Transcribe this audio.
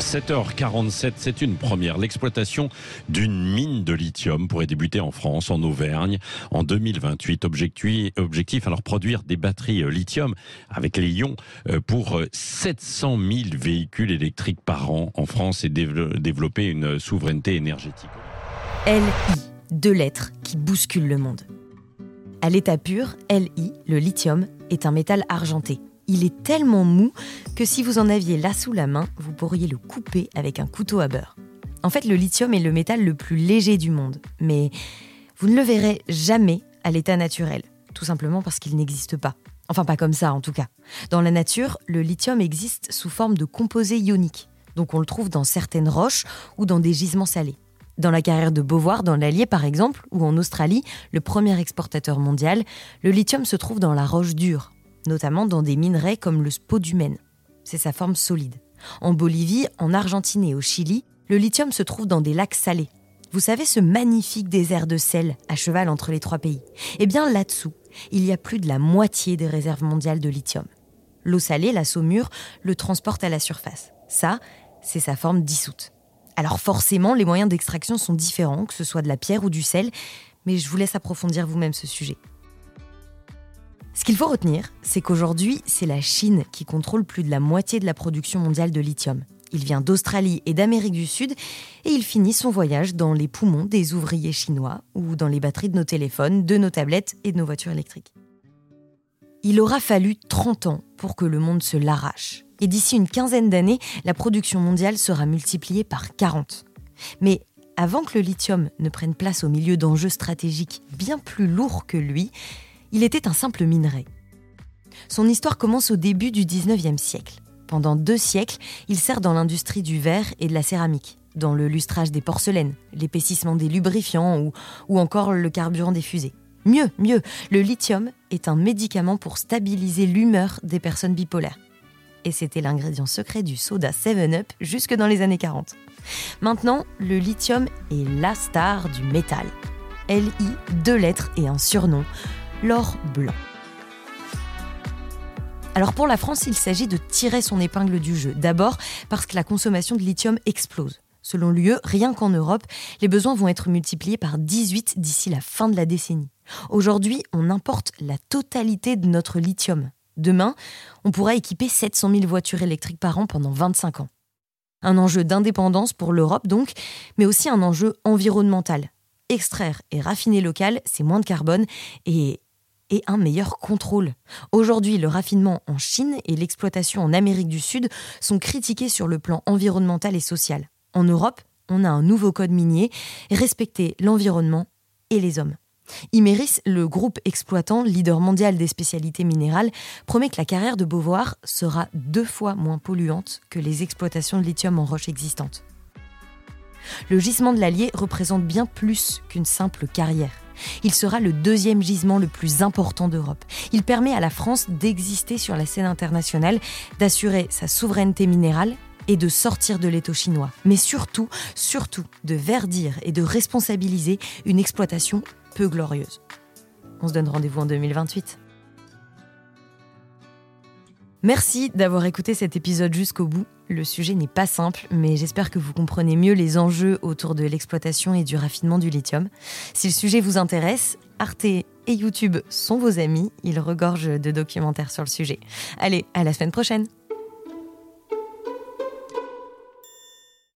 7h47, c'est une première. L'exploitation d'une mine de lithium pourrait débuter en France, en Auvergne, en 2028. Objectif, objectif alors produire des batteries euh, lithium avec les ions euh, pour 700 euh, 000 véhicules électriques par an en France et développer une souveraineté énergétique. LI, deux lettres qui bousculent le monde. À l'état pur, LI, le lithium, est un métal argenté il est tellement mou que si vous en aviez là sous la main, vous pourriez le couper avec un couteau à beurre. En fait, le lithium est le métal le plus léger du monde, mais vous ne le verrez jamais à l'état naturel, tout simplement parce qu'il n'existe pas. Enfin, pas comme ça en tout cas. Dans la nature, le lithium existe sous forme de composé ionique, donc on le trouve dans certaines roches ou dans des gisements salés. Dans la carrière de Beauvoir, dans l'Allier par exemple, ou en Australie, le premier exportateur mondial, le lithium se trouve dans la roche dure, notamment dans des minerais comme le spodumène. C'est sa forme solide. En Bolivie, en Argentine et au Chili, le lithium se trouve dans des lacs salés. Vous savez ce magnifique désert de sel à cheval entre les trois pays? Eh bien là-dessous, il y a plus de la moitié des réserves mondiales de lithium. L'eau salée, la saumure, le transporte à la surface. Ça, c'est sa forme dissoute. Alors forcément, les moyens d'extraction sont différents, que ce soit de la pierre ou du sel, mais je vous laisse approfondir vous-même ce sujet. Ce qu'il faut retenir, c'est qu'aujourd'hui, c'est la Chine qui contrôle plus de la moitié de la production mondiale de lithium. Il vient d'Australie et d'Amérique du Sud et il finit son voyage dans les poumons des ouvriers chinois ou dans les batteries de nos téléphones, de nos tablettes et de nos voitures électriques. Il aura fallu 30 ans pour que le monde se l'arrache. Et d'ici une quinzaine d'années, la production mondiale sera multipliée par 40. Mais avant que le lithium ne prenne place au milieu d'enjeux stratégiques bien plus lourds que lui, il était un simple minerai. Son histoire commence au début du 19e siècle. Pendant deux siècles, il sert dans l'industrie du verre et de la céramique, dans le lustrage des porcelaines, l'épaississement des lubrifiants ou, encore le carburant des fusées. Mieux, mieux, le lithium est un médicament pour stabiliser l'humeur des personnes bipolaires. Et c'était l'ingrédient secret du soda 7-Up jusque dans les années 40. Maintenant, le lithium est la star du métal. LI, deux lettres et un surnom, l'or blanc. Alors pour la France, il s'agit de tirer son épingle du jeu. D'abord parce que la consommation de lithium explose. Selon l'UE, rien qu'en Europe, les besoins vont être multipliés par 18 d'ici la fin de la décennie. Aujourd'hui, on importe la totalité de notre lithium. Demain, on pourra équiper 700 000 voitures électriques par an pendant 25 ans. Un enjeu d'indépendance pour l'Europe donc, mais aussi un enjeu environnemental. Extraire et raffiner local, c'est moins de carbone et et un meilleur contrôle. Aujourd'hui, le raffinement en Chine et l'exploitation en Amérique du Sud sont critiqués sur le plan environnemental et social. En Europe, on a un nouveau code minier, respecter l'environnement et les hommes. Imeris, le groupe exploitant, leader mondial des spécialités minérales, promet que la carrière de Beauvoir sera deux fois moins polluante que les exploitations de lithium en roche existantes. Le gisement de l'Allier représente bien plus qu'une simple carrière. Il sera le deuxième gisement le plus important d'Europe. Il permet à la France d'exister sur la scène internationale, d'assurer sa souveraineté minérale et de sortir de l'étau chinois. Mais surtout, surtout, de verdir et de responsabiliser une exploitation peu glorieuse. On se donne rendez-vous en 2028. Merci d'avoir écouté cet épisode jusqu'au bout. Le sujet n'est pas simple, mais j'espère que vous comprenez mieux les enjeux autour de l'exploitation et du raffinement du lithium. Si le sujet vous intéresse, Arte et YouTube sont vos amis. Ils regorgent de documentaires sur le sujet. Allez, à la semaine prochaine